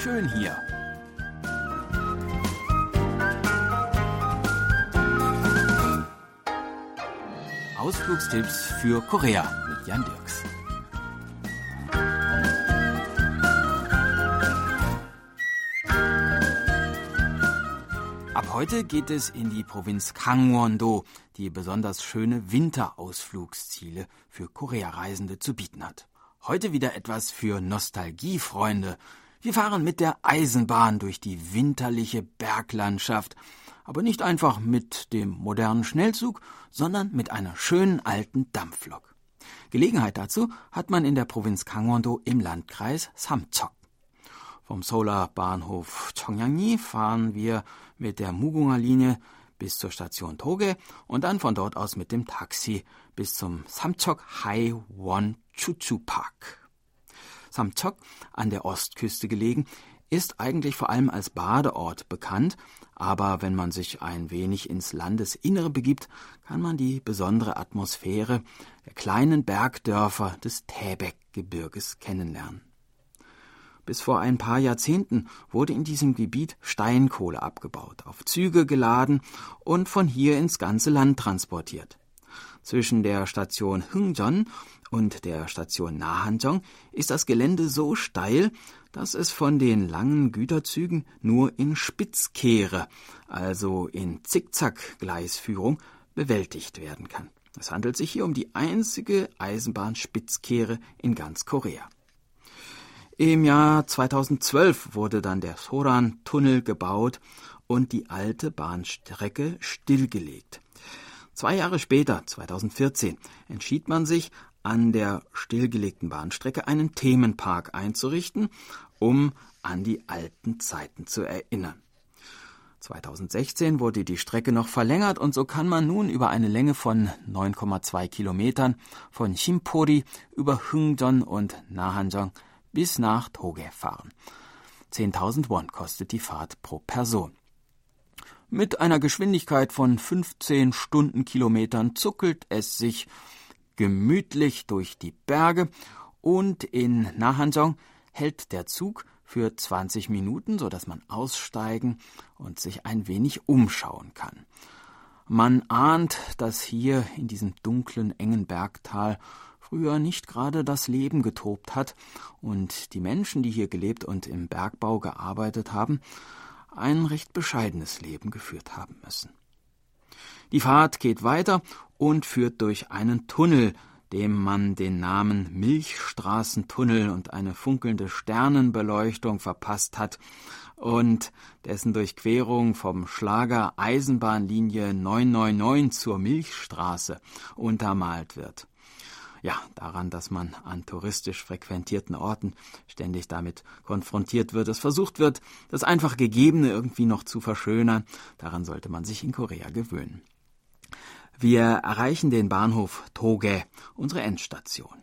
schön hier. Ausflugstipps für Korea mit Jan Dirks. Ab heute geht es in die Provinz Gangwon-do, die besonders schöne Winterausflugsziele für Korea-Reisende zu bieten hat. Heute wieder etwas für Nostalgiefreunde. Wir fahren mit der Eisenbahn durch die winterliche Berglandschaft, aber nicht einfach mit dem modernen Schnellzug, sondern mit einer schönen alten Dampflok. Gelegenheit dazu hat man in der Provinz Gangwon-do im Landkreis Samcheok. Vom Solar-Bahnhof Chongyangni fahren wir mit der Mugunga Linie bis zur Station Toge und dann von dort aus mit dem Taxi bis zum Samcheok Won Chuchu Park. Samcheok, an der Ostküste gelegen, ist eigentlich vor allem als Badeort bekannt, aber wenn man sich ein wenig ins Landesinnere begibt, kann man die besondere Atmosphäre der kleinen Bergdörfer des Täbek-Gebirges kennenlernen. Bis vor ein paar Jahrzehnten wurde in diesem Gebiet Steinkohle abgebaut, auf Züge geladen und von hier ins ganze Land transportiert. Zwischen der Station Hungjeon und der Station Nahanjeong ist das Gelände so steil, dass es von den langen Güterzügen nur in Spitzkehre, also in Zickzack-Gleisführung, bewältigt werden kann. Es handelt sich hier um die einzige Eisenbahnspitzkehre in ganz Korea. Im Jahr 2012 wurde dann der Soran-Tunnel gebaut und die alte Bahnstrecke stillgelegt. Zwei Jahre später, 2014, entschied man sich, an der stillgelegten Bahnstrecke einen Themenpark einzurichten, um an die alten Zeiten zu erinnern. 2016 wurde die Strecke noch verlängert und so kann man nun über eine Länge von 9,2 Kilometern von Chimpori über Hungjeon und Nahanjeong bis nach Toge fahren. 10.000 Won kostet die Fahrt pro Person. Mit einer Geschwindigkeit von 15 Stundenkilometern zuckelt es sich gemütlich durch die Berge und in Nahanjong hält der Zug für 20 Minuten, so dass man aussteigen und sich ein wenig umschauen kann. Man ahnt, dass hier in diesem dunklen, engen Bergtal früher nicht gerade das Leben getobt hat und die Menschen, die hier gelebt und im Bergbau gearbeitet haben, ein recht bescheidenes Leben geführt haben müssen. Die Fahrt geht weiter und führt durch einen Tunnel, dem man den Namen Milchstraßentunnel und eine funkelnde Sternenbeleuchtung verpasst hat und dessen Durchquerung vom Schlager Eisenbahnlinie 999 zur Milchstraße untermalt wird ja, daran, dass man an touristisch frequentierten Orten ständig damit konfrontiert wird, dass versucht wird, das einfach Gegebene irgendwie noch zu verschönern. Daran sollte man sich in Korea gewöhnen. Wir erreichen den Bahnhof Toge, unsere Endstation.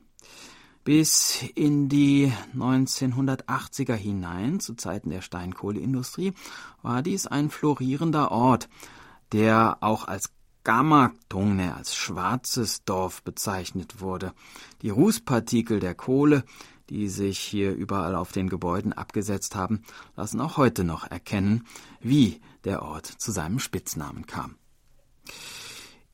Bis in die 1980er hinein, zu Zeiten der Steinkohleindustrie, war dies ein florierender Ort, der auch als Gamakdongne als schwarzes Dorf bezeichnet wurde. Die Rußpartikel der Kohle, die sich hier überall auf den Gebäuden abgesetzt haben, lassen auch heute noch erkennen, wie der Ort zu seinem Spitznamen kam.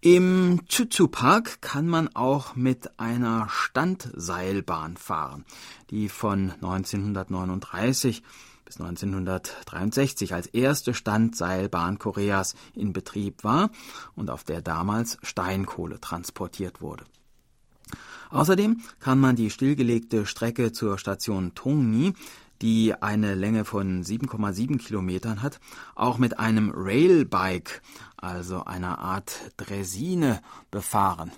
Im Chuchu Park kann man auch mit einer Standseilbahn fahren, die von 1939 bis 1963 als erste Standseilbahn Koreas in Betrieb war und auf der damals Steinkohle transportiert wurde. Außerdem kann man die stillgelegte Strecke zur Station Tongni, die eine Länge von 7,7 Kilometern hat, auch mit einem Railbike, also einer Art Dresine, befahren.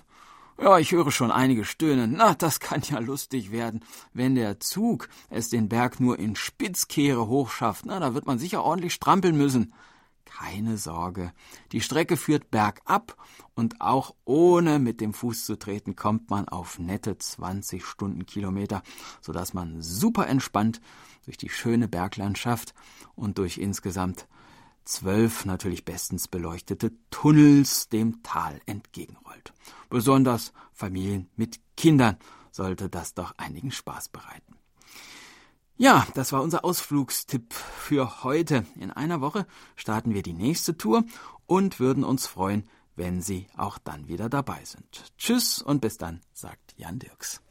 Ja, ich höre schon einige stöhnen. Na, das kann ja lustig werden, wenn der Zug es den Berg nur in Spitzkehre hochschafft. Na, da wird man sicher ordentlich strampeln müssen. Keine Sorge, die Strecke führt bergab und auch ohne mit dem Fuß zu treten kommt man auf nette 20 Stundenkilometer, sodass man super entspannt durch die schöne Berglandschaft und durch insgesamt zwölf natürlich bestens beleuchtete Tunnels dem Tal entgegenrollt. Besonders Familien mit Kindern sollte das doch einigen Spaß bereiten. Ja, das war unser Ausflugstipp für heute. In einer Woche starten wir die nächste Tour und würden uns freuen, wenn Sie auch dann wieder dabei sind. Tschüss und bis dann, sagt Jan Dirks.